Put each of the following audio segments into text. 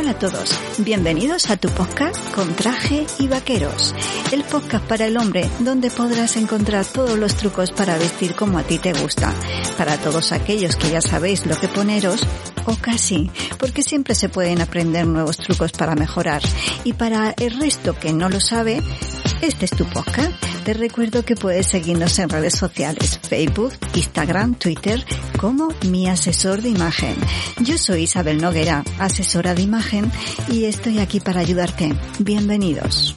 Hola a todos, bienvenidos a tu podcast con traje y vaqueros, el podcast para el hombre donde podrás encontrar todos los trucos para vestir como a ti te gusta, para todos aquellos que ya sabéis lo que poneros o casi, porque siempre se pueden aprender nuevos trucos para mejorar. Y para el resto que no lo sabe, este es tu podcast. Te recuerdo que puedes seguirnos en redes sociales, Facebook, Instagram, Twitter, como mi asesor de imagen. Yo soy Isabel Noguera, asesora de imagen, y estoy aquí para ayudarte. Bienvenidos.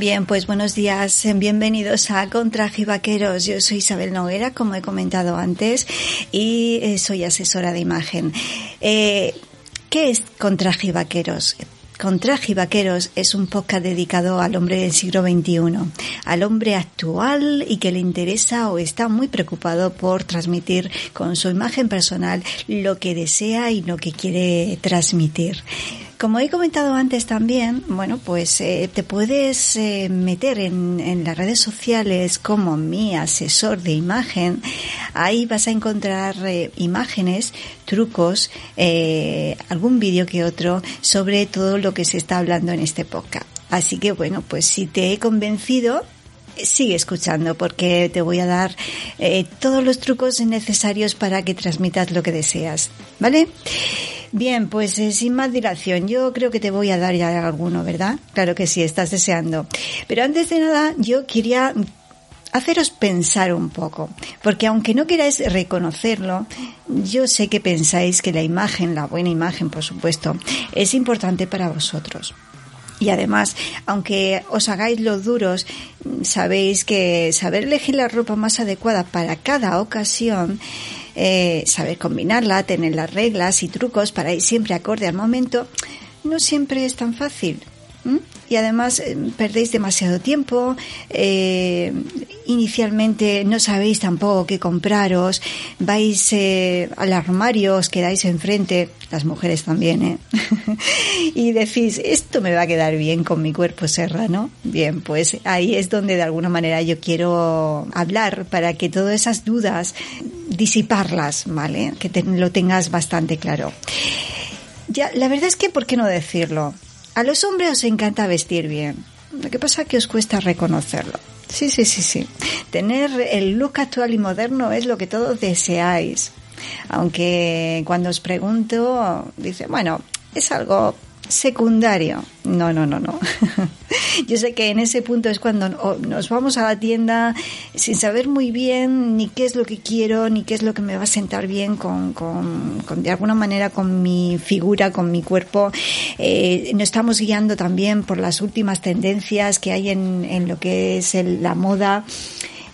Bien, pues buenos días, bienvenidos a Contraje Vaqueros. Yo soy Isabel Noguera, como he comentado antes, y eh, soy asesora de imagen. Eh, ¿Qué es Contraje Vaqueros? Contraje Vaqueros es un podcast dedicado al hombre del siglo XXI, al hombre actual y que le interesa o está muy preocupado por transmitir con su imagen personal lo que desea y lo que quiere transmitir. Como he comentado antes también, bueno, pues eh, te puedes eh, meter en, las redes sociales como mi asesor de imagen. Ahí vas a encontrar eh, imágenes, trucos, algún vídeo que otro sobre todo lo que se está hablando en este podcast. Así que bueno, pues si te he convencido, sigue escuchando porque te voy a dar todos los trucos necesarios para que transmitas lo que deseas, ¿vale? Bien, pues eh, sin más dilación, yo creo que te voy a dar ya alguno, ¿verdad? Claro que sí, estás deseando. Pero antes de nada, yo quería haceros pensar un poco, porque aunque no queráis reconocerlo, yo sé que pensáis que la imagen, la buena imagen, por supuesto, es importante para vosotros. Y además, aunque os hagáis los duros, sabéis que saber elegir la ropa más adecuada para cada ocasión eh, saber combinarla, tener las reglas y trucos para ir siempre acorde al momento, no siempre es tan fácil. Y además eh, perdéis demasiado tiempo, eh, inicialmente no sabéis tampoco qué compraros, vais eh, al armario, os quedáis enfrente, las mujeres también, ¿eh? y decís, esto me va a quedar bien con mi cuerpo serrano. Bien, pues ahí es donde de alguna manera yo quiero hablar para que todas esas dudas disiparlas, ¿vale? Que lo tengas bastante claro. Ya, la verdad es que, ¿por qué no decirlo? A los hombres os encanta vestir bien. Lo que pasa es que os cuesta reconocerlo. Sí, sí, sí, sí. Tener el look actual y moderno es lo que todos deseáis. Aunque cuando os pregunto, dice, bueno, es algo secundario. No, no, no, no. Yo sé que en ese punto es cuando nos vamos a la tienda sin saber muy bien ni qué es lo que quiero, ni qué es lo que me va a sentar bien con, con, de alguna manera con mi figura, con mi cuerpo. Eh, nos estamos guiando también por las últimas tendencias que hay en, en lo que es la moda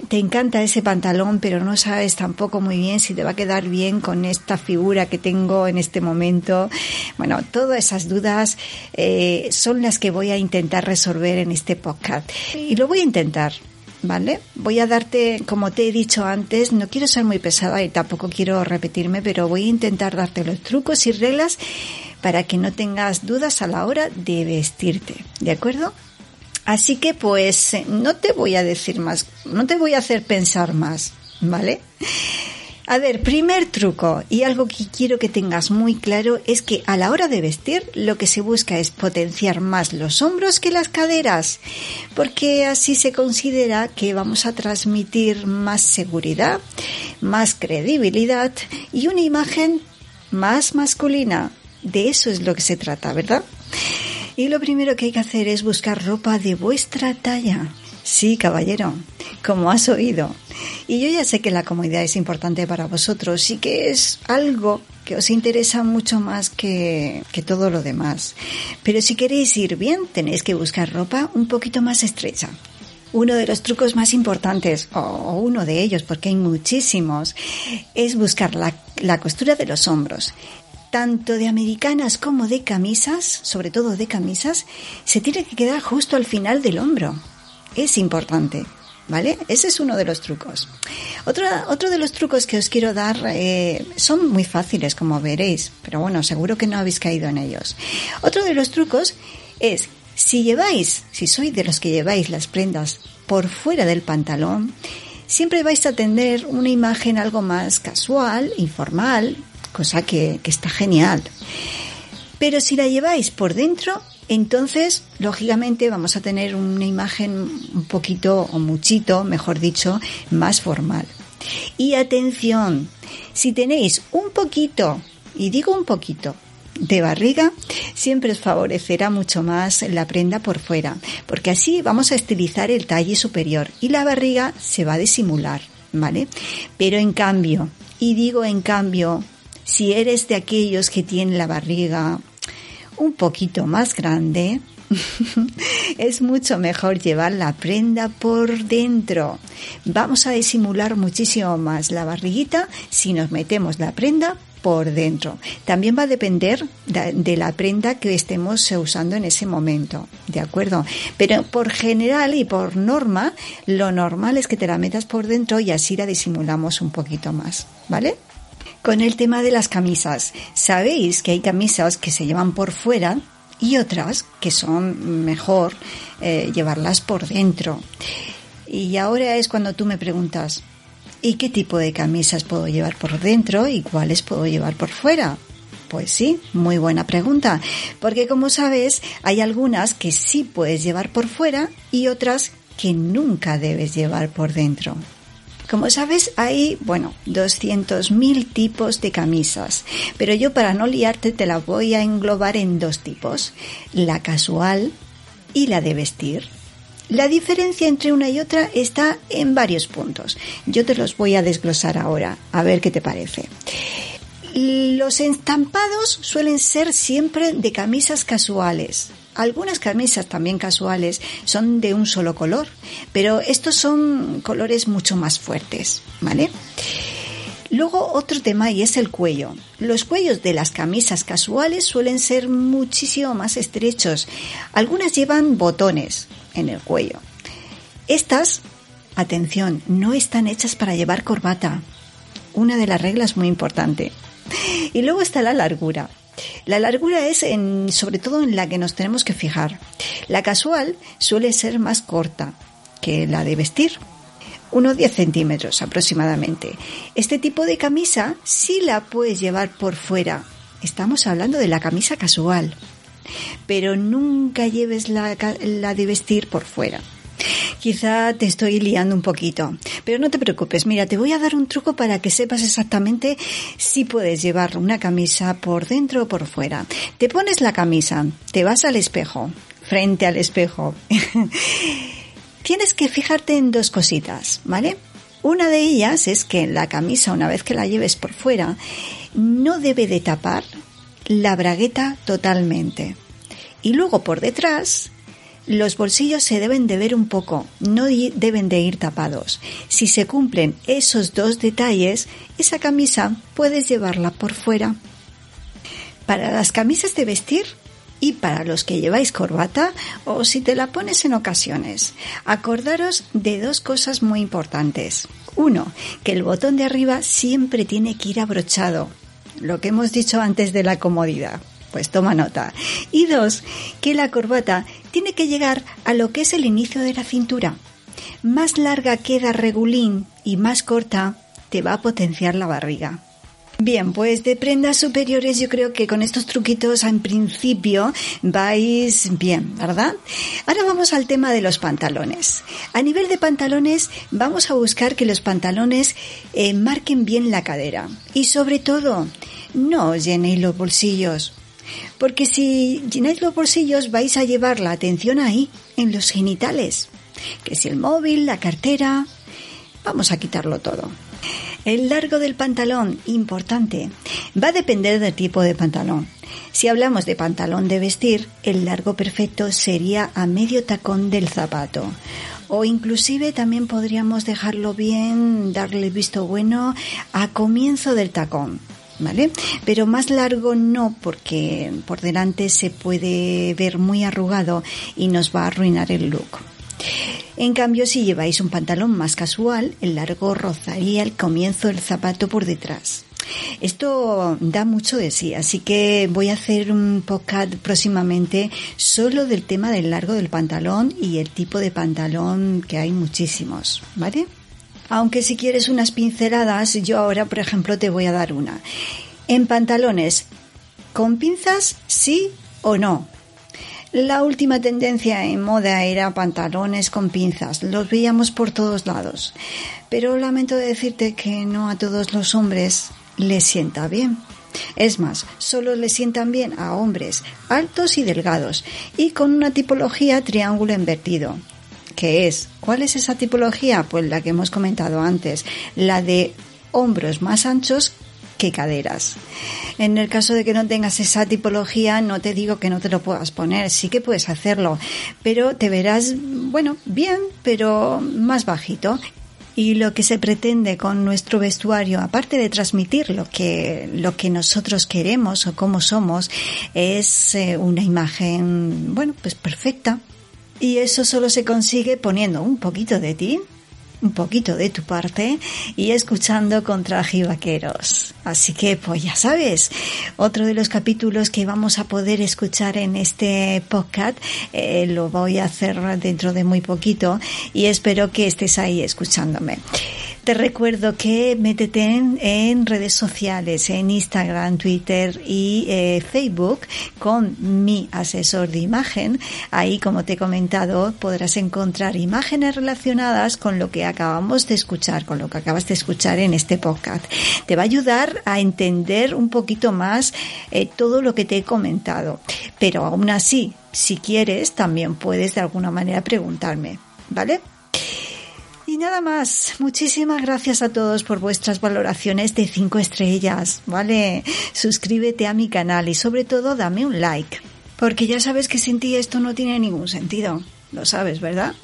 te encanta ese pantalón, pero no sabes tampoco muy bien si te va a quedar bien con esta figura que tengo en este momento. Bueno, todas esas dudas eh, son las que voy a intentar resolver en este podcast. Y lo voy a intentar. ¿Vale? Voy a darte, como te he dicho antes, no quiero ser muy pesada y tampoco quiero repetirme, pero voy a intentar darte los trucos y reglas para que no tengas dudas a la hora de vestirte. ¿De acuerdo? Así que pues eh, no te voy a decir más, no te voy a hacer pensar más, ¿vale? A ver, primer truco y algo que quiero que tengas muy claro es que a la hora de vestir lo que se busca es potenciar más los hombros que las caderas, porque así se considera que vamos a transmitir más seguridad, más credibilidad y una imagen más masculina. De eso es lo que se trata, ¿verdad? Y lo primero que hay que hacer es buscar ropa de vuestra talla. Sí, caballero, como has oído. Y yo ya sé que la comodidad es importante para vosotros y que es algo que os interesa mucho más que, que todo lo demás. Pero si queréis ir bien, tenéis que buscar ropa un poquito más estrecha. Uno de los trucos más importantes, o uno de ellos, porque hay muchísimos, es buscar la, la costura de los hombros tanto de americanas como de camisas, sobre todo de camisas, se tiene que quedar justo al final del hombro. Es importante. ¿Vale? Ese es uno de los trucos. Otro, otro de los trucos que os quiero dar eh, son muy fáciles, como veréis, pero bueno, seguro que no habéis caído en ellos. Otro de los trucos es si lleváis, si sois de los que lleváis las prendas por fuera del pantalón, siempre vais a tener una imagen algo más casual, informal, cosa que, está genial. Pero si la lleváis por dentro, entonces, lógicamente, vamos a tener una imagen un poquito o muchito, mejor dicho, más formal. Y atención, si tenéis un poquito, y digo un poquito, de barriga, siempre os favorecerá mucho más la prenda por fuera, porque así vamos a estilizar el talle superior y la barriga se va a disimular, ¿vale? Pero en cambio, y digo en cambio, si eres de aquellos que tienen la barriga un poquito más grande, es mucho mejor llevar la prenda por dentro. Vamos a disimular muchísimo más la barriguita si nos metemos la prenda por dentro. También va a depender de la prenda que estemos usando en ese momento, ¿de acuerdo? Pero por general y por norma, lo normal es que te la metas por dentro y así la disimulamos un poquito más, ¿vale? Con el tema de las camisas, sabéis que hay camisas que se llevan por fuera y otras que son mejor eh, llevarlas por dentro. Y ahora es cuando tú me preguntas, ¿y qué tipo de camisas puedo llevar por dentro y cuáles puedo llevar por fuera? Pues sí, muy buena pregunta, porque como sabes, hay algunas que sí puedes llevar por fuera y otras que nunca debes llevar por dentro. Como sabes, hay, bueno, 200.000 tipos de camisas, pero yo para no liarte te la voy a englobar en dos tipos, la casual y la de vestir. La diferencia entre una y otra está en varios puntos. Yo te los voy a desglosar ahora, a ver qué te parece. Los estampados suelen ser siempre de camisas casuales, algunas camisas también casuales son de un solo color, pero estos son colores mucho más fuertes, ¿vale? Luego otro tema y es el cuello. Los cuellos de las camisas casuales suelen ser muchísimo más estrechos. Algunas llevan botones en el cuello. Estas, atención, no están hechas para llevar corbata. Una de las reglas muy importante. Y luego está la largura. La largura es en, sobre todo en la que nos tenemos que fijar. La casual suele ser más corta que la de vestir, unos 10 centímetros aproximadamente. Este tipo de camisa sí la puedes llevar por fuera. Estamos hablando de la camisa casual. Pero nunca lleves la, la de vestir por fuera. Quizá te estoy liando un poquito, pero no te preocupes. Mira, te voy a dar un truco para que sepas exactamente si puedes llevar una camisa por dentro o por fuera. Te pones la camisa, te vas al espejo, frente al espejo. Tienes que fijarte en dos cositas, ¿vale? Una de ellas es que la camisa, una vez que la lleves por fuera, no debe de tapar la bragueta totalmente. Y luego por detrás los bolsillos se deben de ver un poco, no deben de ir tapados. Si se cumplen esos dos detalles, esa camisa puedes llevarla por fuera. Para las camisas de vestir y para los que lleváis corbata o si te la pones en ocasiones, acordaros de dos cosas muy importantes. Uno, que el botón de arriba siempre tiene que ir abrochado, lo que hemos dicho antes de la comodidad. Pues toma nota. Y dos, que la corbata tiene que llegar a lo que es el inicio de la cintura. Más larga queda regulín y más corta te va a potenciar la barriga. Bien, pues de prendas superiores yo creo que con estos truquitos en principio vais bien, ¿verdad? Ahora vamos al tema de los pantalones. A nivel de pantalones vamos a buscar que los pantalones eh, marquen bien la cadera y sobre todo no os llenéis los bolsillos. Porque si llenáis los bolsillos vais a llevar la atención ahí, en los genitales. Que si el móvil, la cartera, vamos a quitarlo todo. El largo del pantalón, importante, va a depender del tipo de pantalón. Si hablamos de pantalón de vestir, el largo perfecto sería a medio tacón del zapato. O inclusive también podríamos dejarlo bien, darle visto bueno a comienzo del tacón. ¿Vale? Pero más largo no, porque por delante se puede ver muy arrugado y nos va a arruinar el look. En cambio, si lleváis un pantalón más casual, el largo rozaría el comienzo del zapato por detrás. Esto da mucho de sí, así que voy a hacer un podcast próximamente solo del tema del largo del pantalón y el tipo de pantalón que hay muchísimos, ¿vale? Aunque si quieres unas pinceladas, yo ahora, por ejemplo, te voy a dar una. En pantalones, ¿con pinzas sí o no? La última tendencia en moda era pantalones con pinzas. Los veíamos por todos lados. Pero lamento decirte que no a todos los hombres les sienta bien. Es más, solo le sientan bien a hombres altos y delgados y con una tipología triángulo invertido. ¿Qué es? ¿Cuál es esa tipología? Pues la que hemos comentado antes, la de hombros más anchos que caderas. En el caso de que no tengas esa tipología, no te digo que no te lo puedas poner, sí que puedes hacerlo, pero te verás, bueno, bien, pero más bajito y lo que se pretende con nuestro vestuario, aparte de transmitir lo que, lo que nosotros queremos o cómo somos, es eh, una imagen, bueno, pues perfecta. Y eso solo se consigue poniendo un poquito de ti, un poquito de tu parte y escuchando contra Vaqueros. Así que, pues ya sabes, otro de los capítulos que vamos a poder escuchar en este podcast eh, lo voy a hacer dentro de muy poquito y espero que estés ahí escuchándome. Te recuerdo que métete en, redes sociales, en Instagram, Twitter y eh, Facebook con mi asesor de imagen. Ahí, como te he comentado, podrás encontrar imágenes relacionadas con lo que acabamos de escuchar, con lo que acabas de escuchar en este podcast. Te va a ayudar a entender un poquito más eh, todo lo que te he comentado. Pero aún así, si quieres, también puedes de alguna manera preguntarme. ¿Vale? Y nada más, muchísimas gracias a todos por vuestras valoraciones de 5 estrellas, ¿vale? Suscríbete a mi canal y sobre todo dame un like, porque ya sabes que sin ti esto no tiene ningún sentido. Lo sabes, ¿verdad?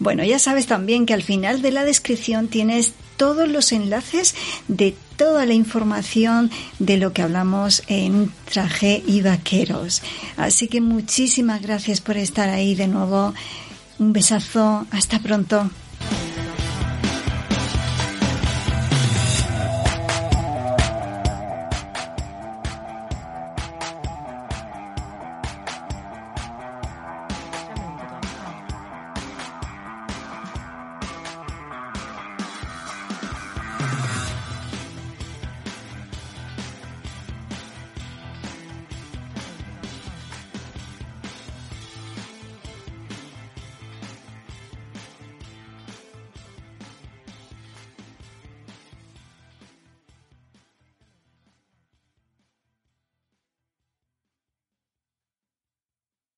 Bueno, ya sabes también que al final de la descripción tienes todos los enlaces de toda la información de lo que hablamos en Traje y Vaqueros. Así que muchísimas gracias por estar ahí de nuevo. Un besazo. Hasta pronto.